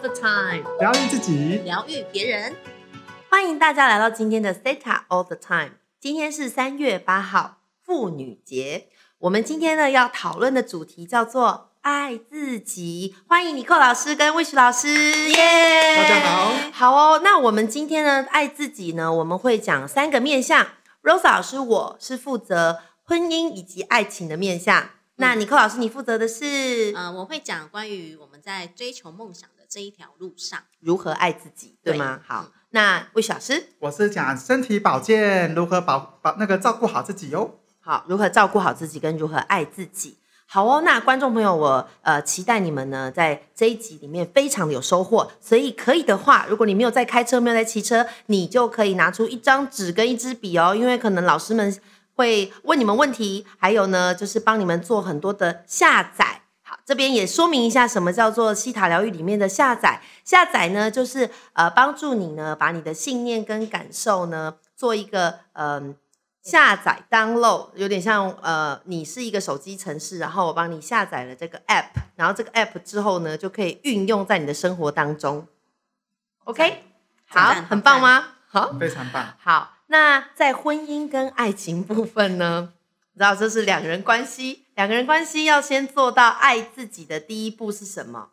the time，疗愈自己，疗愈别人。欢迎大家来到今天的 Theta All the Time。今天是三月八号，妇女节。我们今天呢要讨论的主题叫做爱自己。欢迎尼克老师跟 Wish 老师，耶！大家好。好哦，那我们今天呢爱自己呢，我们会讲三个面向。Rose 老师，我是负责婚姻以及爱情的面向。那尼克老师，你负责的是呃，我会讲关于我们在追求梦想的这一条路上，如何爱自己，对吗？好，那魏老师，我是讲身体保健，如何保保那个照顾好自己哟。好，如何照顾好自己跟如何爱自己。好哦，那观众朋友，我呃期待你们呢在这一集里面非常的有收获，所以可以的话，如果你没有在开车，没有在骑车，你就可以拿出一张纸跟一支笔哦，因为可能老师们。会问你们问题，还有呢，就是帮你们做很多的下载。好，这边也说明一下，什么叫做西塔疗愈里面的下载。下载呢，就是呃帮助你呢，把你的信念跟感受呢，做一个嗯下载 download，有点像呃你是一个手机城市，然后我帮你下载了这个 app，然后这个 app 之后呢，就可以运用在你的生活当中。OK，好，很棒吗？好，非常棒。好。那在婚姻跟爱情部分呢？你知道这是两人关系，两个人关系要先做到爱自己的第一步是什么？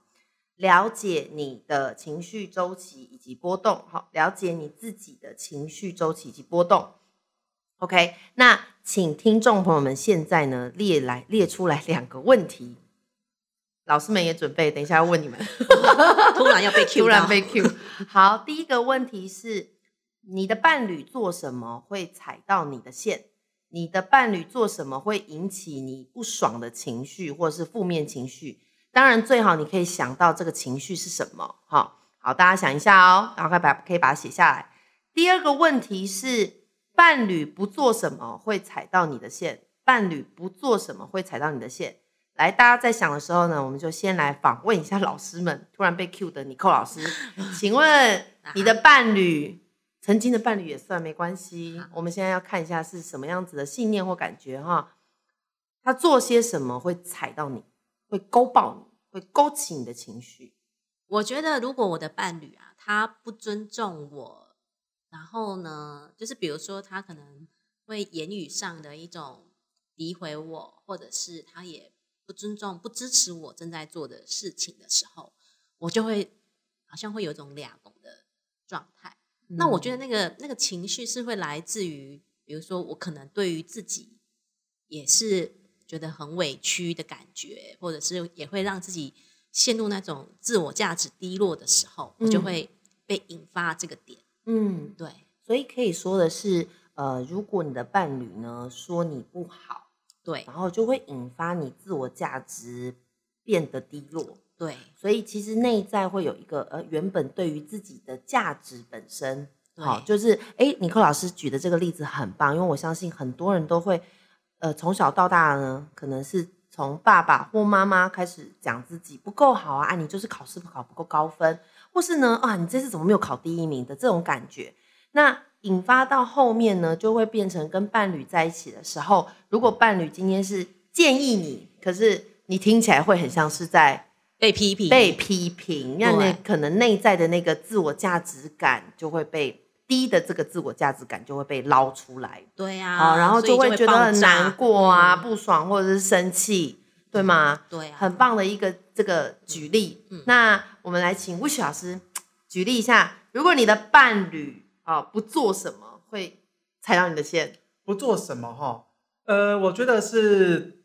了解你的情绪周期以及波动，好，了解你自己的情绪周期以及波动。OK，那请听众朋友们现在呢列来列出来两个问题，老师们也准备，等一下要问你们。突然要被 Q，突然被 Q。好，第一个问题是。你的伴侣做什么会踩到你的线？你的伴侣做什么会引起你不爽的情绪或者是负面情绪？当然，最好你可以想到这个情绪是什么。好，好，大家想一下哦，然后把可以把它写下来。第二个问题是，伴侣不做什么会踩到你的线？伴侣不做什么会踩到你的线？来，大家在想的时候呢，我们就先来访问一下老师们。突然被 Q 的尼寇老师，请问 你的伴侣？曾经的伴侣也算没关系。我们现在要看一下是什么样子的信念或感觉哈。他做些什么会踩到你，会勾爆你，会勾起你的情绪。我觉得如果我的伴侣啊，他不尊重我，然后呢，就是比如说他可能会言语上的一种诋毁我，或者是他也不尊重、不支持我正在做的事情的时候，我就会好像会有一种俩拱的状态。那我觉得那个那个情绪是会来自于，比如说我可能对于自己也是觉得很委屈的感觉，或者是也会让自己陷入那种自我价值低落的时候，我就会被引发这个点。嗯，对。所以可以说的是，呃，如果你的伴侣呢说你不好，对，然后就会引发你自我价值变得低落。对，所以其实内在会有一个呃，原本对于自己的价值本身，好，就是哎，尼克老师举的这个例子很棒，因为我相信很多人都会，呃，从小到大呢，可能是从爸爸或妈妈开始讲自己不够好啊，你就是考试考不够高分，或是呢啊，你这次怎么没有考第一名的这种感觉，那引发到后面呢，就会变成跟伴侣在一起的时候，如果伴侣今天是建议你，可是你听起来会很像是在。被批评，被批评，让你可能内在的那个自我价值感就会被低的这个自我价值感就会被捞出来。对呀，然后就会觉得很难过啊，不爽或者是生气，对吗？对，很棒的一个这个举例。那我们来请 Wish 老师举例一下，如果你的伴侣啊不做什么会踩到你的线？不做什么哈？呃，我觉得是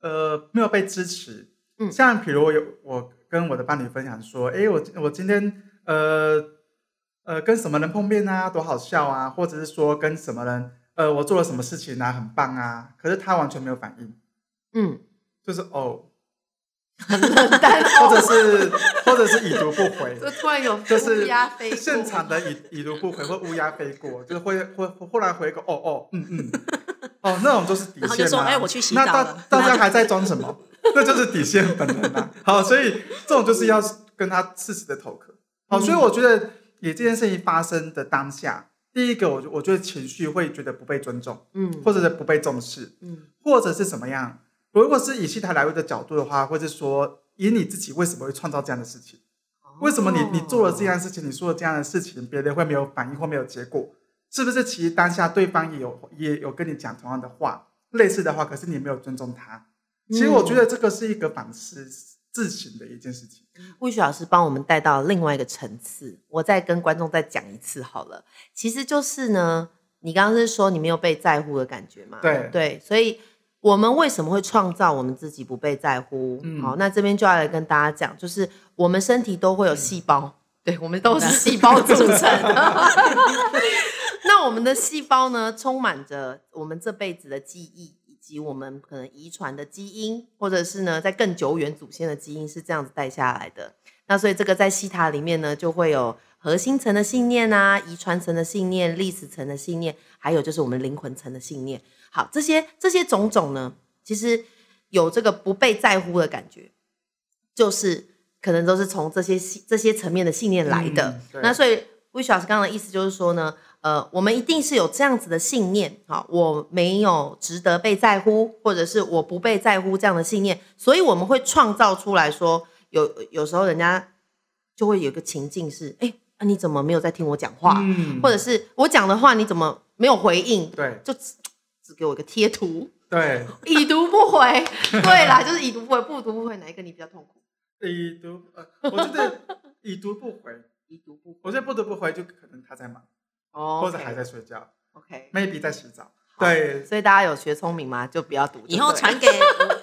呃没有被支持。像比如有我跟我的伴侣分享说，哎，我我今天呃呃跟什么人碰面啊，多好笑啊，或者是说跟什么人呃我做了什么事情啊，很棒啊，可是他完全没有反应，嗯，就是哦，很冷淡，或者是或者是已读不回，就 突然有就是乌鸦飞现场的已已读不回或乌鸦飞过，就是会会后来回个哦哦嗯嗯，哦那种就是底线嘛，就说哎我去洗澡了，大家还在装什么？那就是底线本能啊。好，所以这种就是要跟他适时的投壳。好，所以我觉得，以这件事情发生的当下，第一个，我我觉得情绪会觉得不被尊重，嗯，或者是不被重视，嗯，或者是什么样？如果是以戏台来位的角度的话，或者说以你自己为什么会创造这样的事情？为什么你你做了这样的事情，你说了这样的事情，别人会没有反应或没有结果？是不是其实当下对方也有也有跟你讲同样的话，类似的话，可是你没有尊重他？其实我觉得这个是一个反思自省的一件事情。魏雪老师帮我们带到另外一个层次，我再跟观众再讲一次好了。其实就是呢，你刚刚是说你没有被在乎的感觉嘛？对对，所以我们为什么会创造我们自己不被在乎？好，那这边就要来跟大家讲，就是我们身体都会有细胞，对我们都是细胞组成的。那我们的细胞呢，充满着我们这辈子的记忆，以及我们可能遗传的基因，或者是呢，在更久远祖先的基因是这样子带下来的。那所以这个在西塔里面呢，就会有核心层的信念啊，遗传层的信念，历史层的信念，还有就是我们灵魂层的信念。好，这些这些种种呢，其实有这个不被在乎的感觉，就是可能都是从这些这些层面的信念来的。那所以魏雪老师刚刚的意思就是说呢。呃，我们一定是有这样子的信念，好，我没有值得被在乎，或者是我不被在乎这样的信念，所以我们会创造出来说，有有时候人家就会有一个情境是，哎，你怎么没有在听我讲话？嗯或者是我讲的话你怎么没有回应？对，就只只给我一个贴图，对，已读不回，对啦，就是已读不回，不读不回，哪一个你比较痛苦？已读，呃，我觉得已读不回，已读不回，我觉得不读不回就可能他在忙。哦，或者还在睡觉，OK，maybe 在洗澡，对，所以大家有学聪明吗？就不要读。以后传给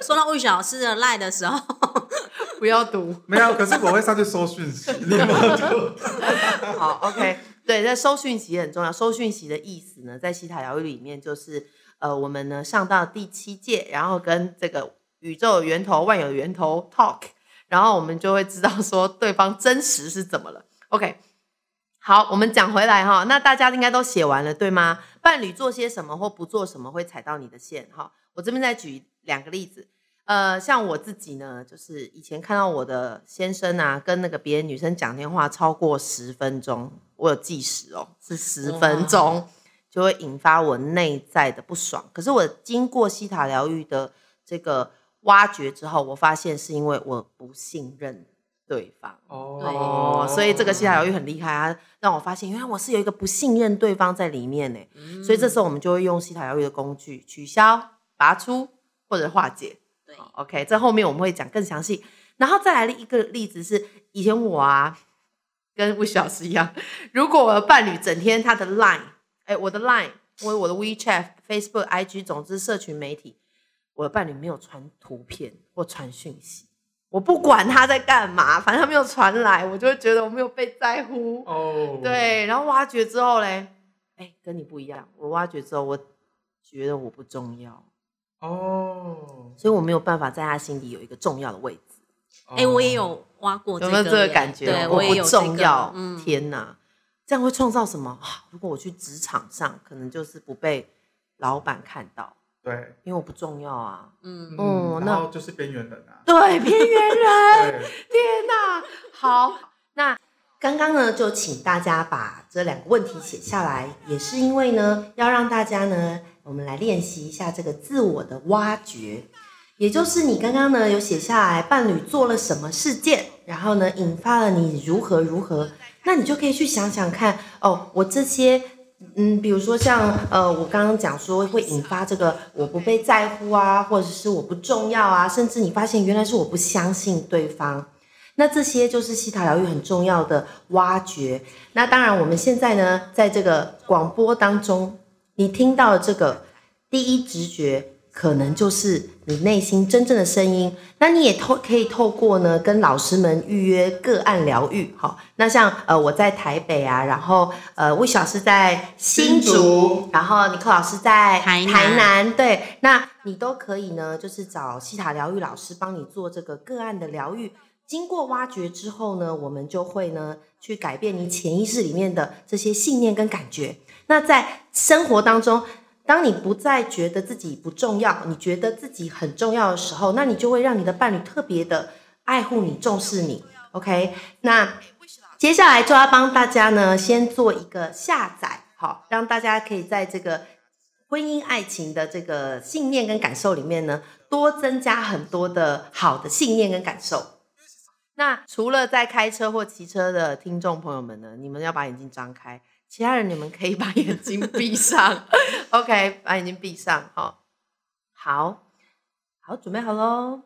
说到魏老师的赖的时候，不要读。没有，可是我会上去收讯息，你有读？好，OK，对，在收讯息很重要。收讯息的意思呢，在西塔疗愈里面，就是呃，我们呢上到第七届，然后跟这个宇宙源头、万有源头 talk，然后我们就会知道说对方真实是怎么了。OK。好，我们讲回来哈，那大家应该都写完了，对吗？伴侣做些什么或不做什么会踩到你的线哈。我这边再举两个例子，呃，像我自己呢，就是以前看到我的先生啊，跟那个别的女生讲电话超过十分钟，我有计时哦，是十分钟，就会引发我内在的不爽。可是我经过西塔疗愈的这个挖掘之后，我发现是因为我不信任。对方哦，所以这个西塔疗愈很厉害啊，让我发现原来我是有一个不信任对方在里面呢。所以这时候我们就会用西塔疗愈的工具取消、拔出或者化解。对，OK，在后面我们会讲更详细。然后再来一个例子是，以前我啊跟魏老师一样，如果我的伴侣整天他的 Line，哎，我的 Line，或我的 WeChat、Facebook、IG，总之社群媒体，我的伴侣没有传图片或传讯息。我不管他在干嘛，反正他没有传来，我就会觉得我没有被在乎。哦，对，然后挖掘之后嘞，哎，跟你不一样。我挖掘之后，我觉得我不重要。哦，所以我没有办法在他心里有一个重要的位置。哎，我也有挖过，有没有这个感觉？对，我不重要。天哪，这样会创造什么？如果我去职场上，可能就是不被老板看到。对，因为我不重要啊。嗯嗯，然后就是边缘人啊。对，边缘人。天哪，好，那刚刚呢，就请大家把这两个问题写下来，也是因为呢，要让大家呢，我们来练习一下这个自我的挖掘，也就是你刚刚呢有写下来，伴侣做了什么事件，然后呢引发了你如何如何，那你就可以去想想看，哦，我这些。嗯，比如说像呃，我刚刚讲说会引发这个我不被在乎啊，或者是我不重要啊，甚至你发现原来是我不相信对方，那这些就是西塔疗愈很重要的挖掘。那当然，我们现在呢，在这个广播当中，你听到这个第一直觉。可能就是你内心真正的声音，那你也透可以透过呢跟老师们预约个案疗愈，好，那像呃我在台北啊，然后呃魏小师在新竹，然后尼克老师在台南，对，那你都可以呢，就是找西塔疗愈老师帮你做这个个案的疗愈，经过挖掘之后呢，我们就会呢去改变你潜意识里面的这些信念跟感觉，那在生活当中。当你不再觉得自己不重要，你觉得自己很重要的时候，那你就会让你的伴侣特别的爱护你、重视你。OK，那接下来就要帮大家呢，先做一个下载，好，让大家可以在这个婚姻爱情的这个信念跟感受里面呢，多增加很多的好的信念跟感受。那除了在开车或骑车的听众朋友们呢，你们要把眼睛张开，其他人你们可以把眼睛闭上。OK，把眼睛闭上。好，好，好，准备好喽！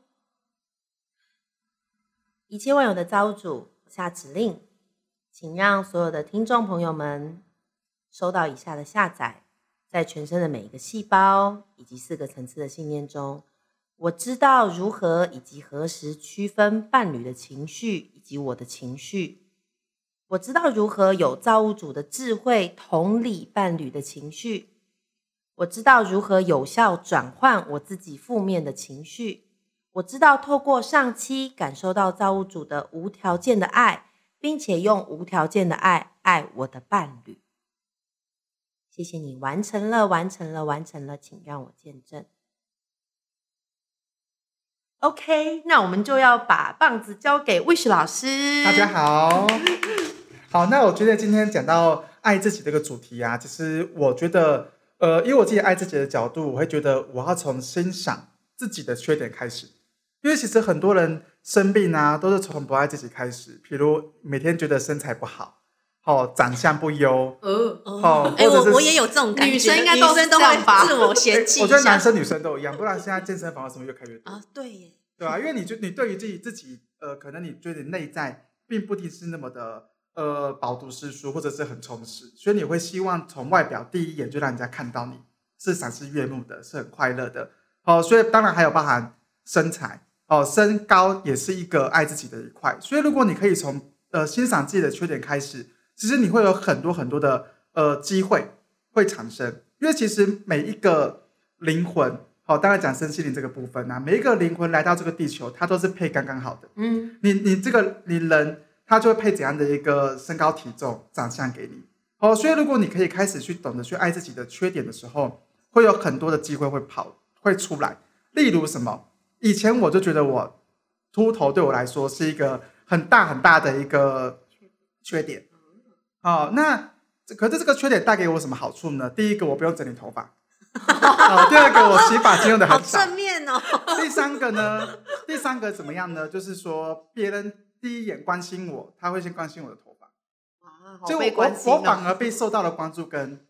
一切万有的造物主下指令，请让所有的听众朋友们收到以下的下载，在全身的每一个细胞以及四个层次的信念中。我知道如何以及何时区分伴侣的情绪以及我的情绪。我知道如何有造物主的智慧同理伴侣的情绪。我知道如何有效转换我自己负面的情绪。我知道透过上期感受到造物主的无条件的爱，并且用无条件的爱爱我的伴侣。谢谢你完成了，完成了，完成了，请让我见证。OK，那我们就要把棒子交给 Wish 老师。大家好，好，那我觉得今天讲到爱自己这个主题啊，其实我觉得，呃，因为我自己爱自己的角度，我会觉得我要从欣赏自己的缺点开始。因为其实很多人生病啊，都是从不爱自己开始，比如每天觉得身材不好，哦，长相不优，哦，哦，哎，我我也有这种感觉，女生应该都是这样吧？自我嫌 弃。我觉得男生女生都一样，不然现在健身房什么越开越多啊，对耶。对啊，因为你就你对于自己自己呃，可能你觉得内在并不一定是那么的呃饱读诗书或者是很充实，所以你会希望从外表第一眼就让人家看到你是赏心悦目的，是很快乐的。哦，所以当然还有包含身材哦，身高也是一个爱自己的一块。所以如果你可以从呃欣赏自己的缺点开始，其实你会有很多很多的呃机会会产生，因为其实每一个灵魂。好，当然讲身心灵这个部分呢，每一个灵魂来到这个地球，它都是配刚刚好的。嗯，你你这个你人，他就会配怎样的一个身高体重、长相给你。哦，所以如果你可以开始去懂得去爱自己的缺点的时候，会有很多的机会会跑会出来。例如什么？以前我就觉得我秃头对我来说是一个很大很大的一个缺点。哦，那可是这个缺点带给我什么好处呢？第一个，我不用整理头发。好，第二个我洗发精用的很少。正面哦。第三个呢？第三个怎么样呢？就是说，别人第一眼关心我，他会先关心我的头发。啊，就我我反而被受到了关注跟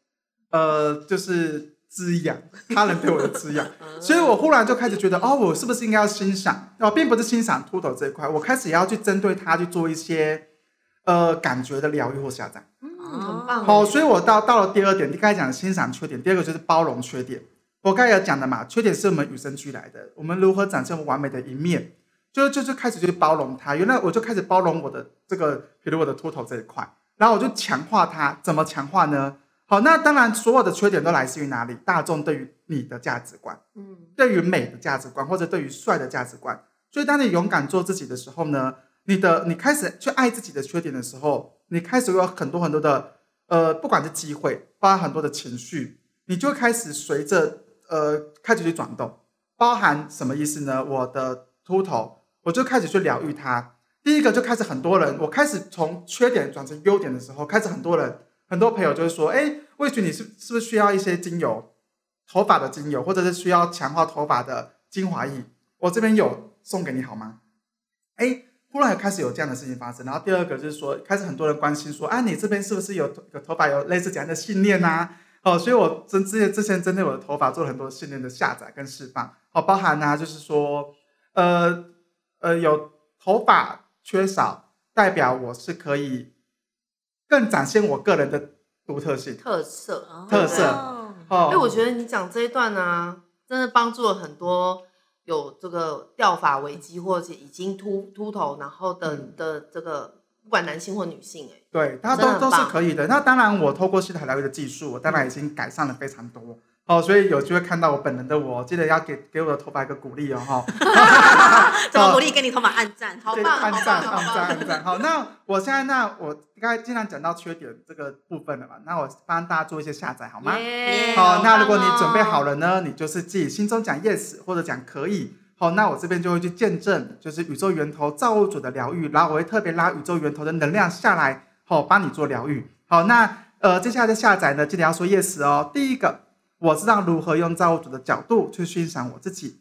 呃，就是滋养 他人对我的滋养，所以我忽然就开始觉得，哦，我是不是应该要欣赏？哦，并不是欣赏秃头这一块，我开始也要去针对他去做一些呃感觉的疗愈或下载。很棒。好，所以我到到了第二点，你刚才讲的欣赏缺点，第二个就是包容缺点。我刚才有讲的嘛，缺点是我们与生俱来的，我们如何展现完美的一面，就就就开始去包容它。原来我就开始包容我的这个，比如我的秃头这一块，然后我就强化它。怎么强化呢？好，那当然所有的缺点都来自于哪里？大众对于你的价值观，嗯，对于美的价值观，或者对于帅的价值观。所以当你勇敢做自己的时候呢，你的你开始去爱自己的缺点的时候。你开始有很多很多的，呃，不管是机会，包含很多的情绪，你就开始随着呃开始去转动，包含什么意思呢？我的秃头，我就开始去疗愈它。第一个就开始很多人，我开始从缺点转成优点的时候，开始很多人，很多朋友就是说，哎，魏许你是是不是需要一些精油，头发的精油，或者是需要强化头发的精华液？我这边有送给你好吗？哎。忽然开始有这样的事情发生，然后第二个就是说，开始很多人关心说，啊，你这边是不是有有头发有类似这样的信念呐？哦，所以我之之前之前针对我的头发做了很多信念的下载跟释放，哦，包含呢就是说，呃呃，有头发缺少，代表我是可以更展现我个人的独特性、特色、特色。哦，哎，我觉得你讲这一段呢，真的帮助了很多。有这个掉发危机，或者已经秃秃头，然后的的这个，不管男性或女性，哎，对，它都都是可以的。那当然，我透过西塔疗愈的技术，我当然已经改善了非常多。哦，所以有机会看到我本人的我，记得要给给我的头发一个鼓励哦，哈。怎么鼓励？给你头发按赞，好棒，按赞，按赞，按赞。好，那我现在那我刚才经常讲到缺点这个部分了嘛，那我帮大家做一些下载好吗？好，那如果你准备好了呢，你就是自己心中讲 yes 或者讲可以。好，那我这边就会去见证，就是宇宙源头造物主的疗愈，然后我会特别拉宇宙源头的能量下来，好，帮你做疗愈。好，那呃接下来的下载呢，记得要说 yes 哦。第一个。我知道如何用造物主的角度去欣赏我自己。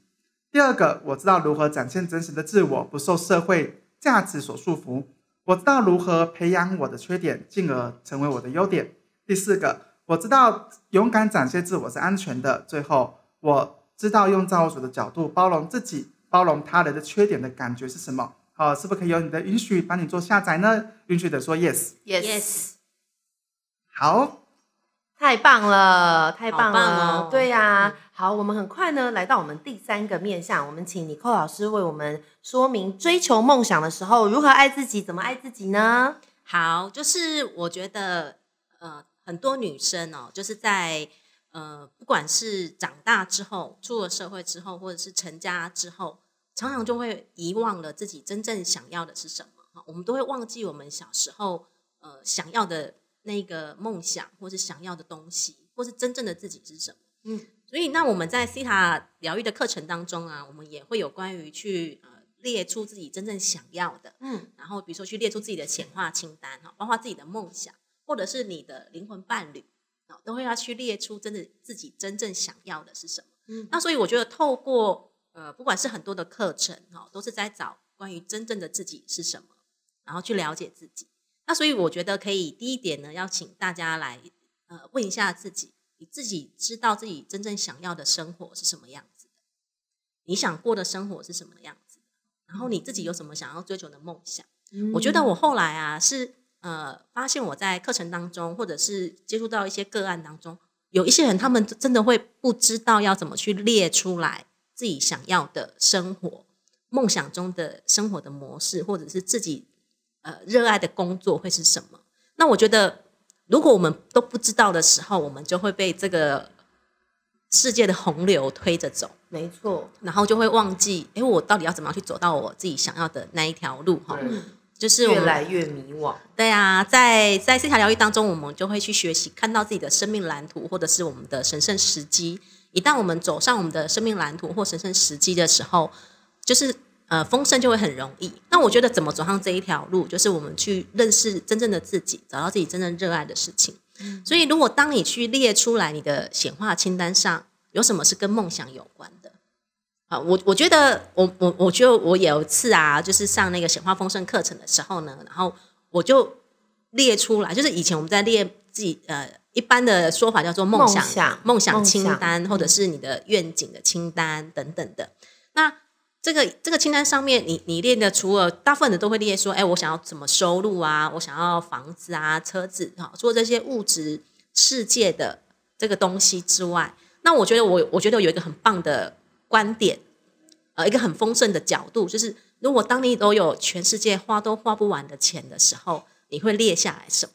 第二个，我知道如何展现真实的自我，不受社会价值所束缚。我知道如何培养我的缺点，进而成为我的优点。第四个，我知道勇敢展现自我是安全的。最后，我知道用造物主的角度包容自己、包容他人的缺点的感觉是什么。好，是不是可以有你的允许帮你做下载呢？允许的说 yes，yes。好。太棒了，太棒了！哦、对呀，好，我们很快呢来到我们第三个面向，我们请尼寇老师为我们说明追求梦想的时候如何爱自己，怎么爱自己呢？好，就是我觉得呃，很多女生哦，就是在呃，不管是长大之后、出了社会之后，或者是成家之后，常常就会遗忘了自己真正想要的是什么。我们都会忘记我们小时候呃想要的。那个梦想，或是想要的东西，或是真正的自己是什么？嗯，所以那我们在西塔疗愈的课程当中啊，我们也会有关于去呃列出自己真正想要的，嗯，然后比如说去列出自己的显化清单哈，包括自己的梦想，或者是你的灵魂伴侣啊，都会要去列出真的自己真正想要的是什么。嗯，那所以我觉得透过呃，不管是很多的课程哈，都是在找关于真正的自己是什么，然后去了解自己。那所以我觉得可以第一点呢，要请大家来呃问一下自己，你自己知道自己真正想要的生活是什么样子的？你想过的生活是什么样子？然后你自己有什么想要追求的梦想？我觉得我后来啊是呃发现我在课程当中，或者是接触到一些个案当中，有一些人他们真的会不知道要怎么去列出来自己想要的生活、梦想中的生活的模式，或者是自己。呃，热爱的工作会是什么？那我觉得，如果我们都不知道的时候，我们就会被这个世界的洪流推着走。没错，然后就会忘记，哎，我到底要怎么样去走到我自己想要的那一条路？哈，就是越来越迷惘。对啊，在在这条疗愈当中，我们就会去学习，看到自己的生命蓝图，或者是我们的神圣时机。一旦我们走上我们的生命蓝图或神圣时机的时候，就是。呃，丰盛就会很容易。那我觉得怎么走上这一条路，就是我们去认识真正的自己，找到自己真正热爱的事情。所以，如果当你去列出来你的显化清单上有什么是跟梦想有关的，啊，我我觉得我我我觉得我有一次啊，就是上那个显化丰盛课程的时候呢，然后我就列出来，就是以前我们在列自己呃一般的说法叫做梦想梦想清单，或者是你的愿景的清单等等的，那。这个这个清单上面，你你列的除了大部分的都会列说，哎，我想要怎么收入啊？我想要房子啊、车子哈，除了这些物质世界的这个东西之外，那我觉得我我觉得有一个很棒的观点，呃，一个很丰盛的角度，就是如果当你都有全世界花都花不完的钱的时候，你会列下来什么？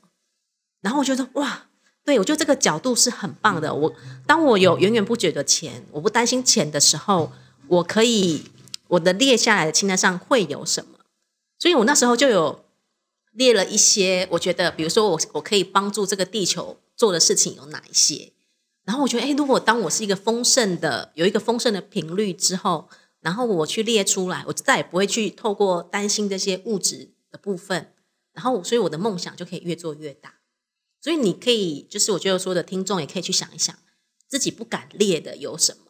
然后我觉得哇，对我觉得这个角度是很棒的。我当我有源源不绝的钱，我不担心钱的时候，我可以。我的列下来的清单上会有什么？所以我那时候就有列了一些，我觉得，比如说我我可以帮助这个地球做的事情有哪一些？然后我觉得，哎，如果当我是一个丰盛的，有一个丰盛的频率之后，然后我去列出来，我再也不会去透过担心这些物质的部分，然后所以我的梦想就可以越做越大。所以你可以，就是我觉得说的听众也可以去想一想，自己不敢列的有什么。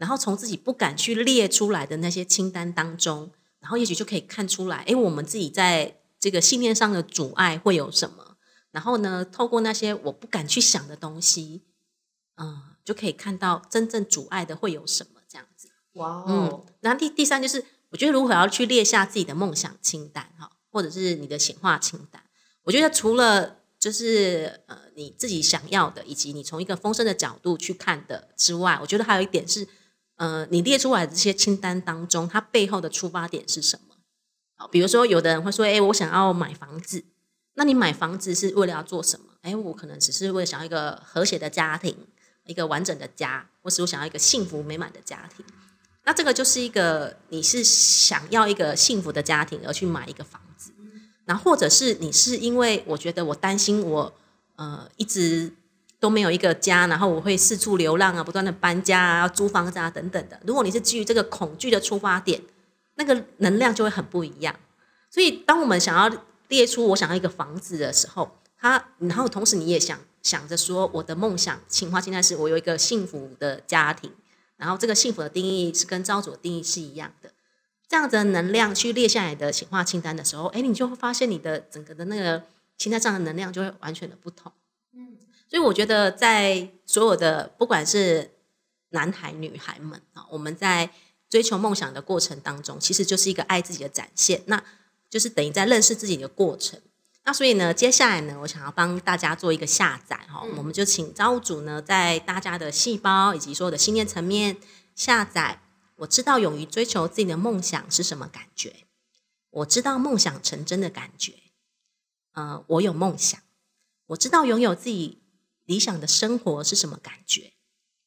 然后从自己不敢去列出来的那些清单当中，然后也许就可以看出来，哎，我们自己在这个信念上的阻碍会有什么？然后呢，透过那些我不敢去想的东西，嗯，就可以看到真正阻碍的会有什么这样子。哇，嗯，然后第第三就是，我觉得如何要去列下自己的梦想清单哈，或者是你的显化清单。我觉得除了就是呃你自己想要的，以及你从一个丰盛的角度去看的之外，我觉得还有一点是。呃，你列出来的这些清单当中，它背后的出发点是什么？好，比如说有的人会说，哎，我想要买房子。那你买房子是为了要做什么？哎，我可能只是为了想要一个和谐的家庭，一个完整的家，或是我想要一个幸福美满的家庭。那这个就是一个你是想要一个幸福的家庭而去买一个房子，那或者是你是因为我觉得我担心我呃一直。都没有一个家，然后我会四处流浪啊，不断的搬家啊，租房子啊等等的。如果你是基于这个恐惧的出发点，那个能量就会很不一样。所以，当我们想要列出我想要一个房子的时候，他，然后同时你也想想着说，我的梦想，情况现在是我有一个幸福的家庭，然后这个幸福的定义是跟招主的定义是一样的。这样子的能量去列下来的显化清单的时候，哎，你就会发现你的整个的那个清单上的能量就会完全的不同。嗯，所以我觉得在所有的不管是男孩女孩们啊，我们在追求梦想的过程当中，其实就是一个爱自己的展现，那就是等于在认识自己的过程。那所以呢，接下来呢，我想要帮大家做一个下载哈，我们就请造物主呢，在大家的细胞以及所有的信念层面下载。我知道勇于追求自己的梦想是什么感觉，我知道梦想成真的感觉。呃，我有梦想，我知道拥有自己理想的生活是什么感觉，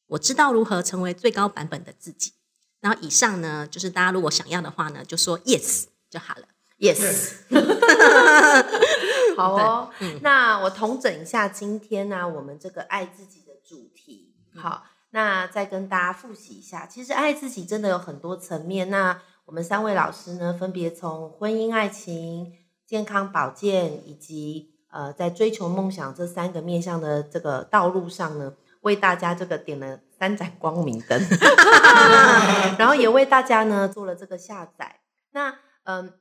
我知道如何成为最高版本的自己。然后以上呢，就是大家如果想要的话呢，就说 yes 就好了。Yes，好哦。那我统整一下今天呢，我们这个爱自己的主题。好，那再跟大家复习一下，其实爱自己真的有很多层面。那我们三位老师呢，分别从婚姻、爱情、健康、保健，以及呃，在追求梦想这三个面向的这个道路上呢，为大家这个点了三盏光明灯，然后也为大家呢做了这个下载。那嗯。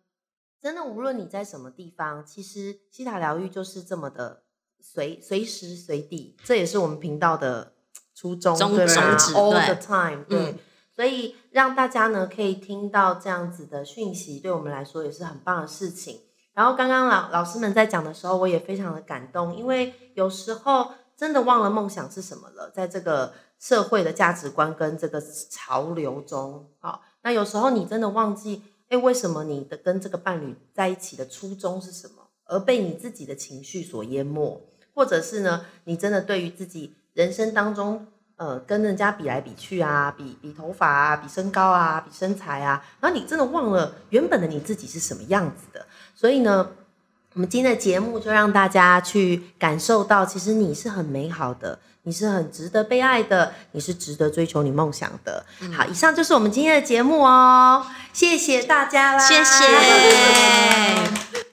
真的，无论你在什么地方，其实西塔疗愈就是这么的随随时随地，这也是我们频道的初衷，对吗？All the time，对。所以让大家呢可以听到这样子的讯息，对我们来说也是很棒的事情。然后刚刚老老师们在讲的时候，我也非常的感动，因为有时候真的忘了梦想是什么了，在这个社会的价值观跟这个潮流中，好，那有时候你真的忘记。哎，为什么你的跟这个伴侣在一起的初衷是什么？而被你自己的情绪所淹没，或者是呢？你真的对于自己人生当中，呃，跟人家比来比去啊，比比头发啊，比身高啊，比身材啊，然后你真的忘了原本的你自己是什么样子的。所以呢，我们今天的节目就让大家去感受到，其实你是很美好的。你是很值得被爱的，你是值得追求你梦想的。好，以上就是我们今天的节目哦，谢谢大家啦，谢谢。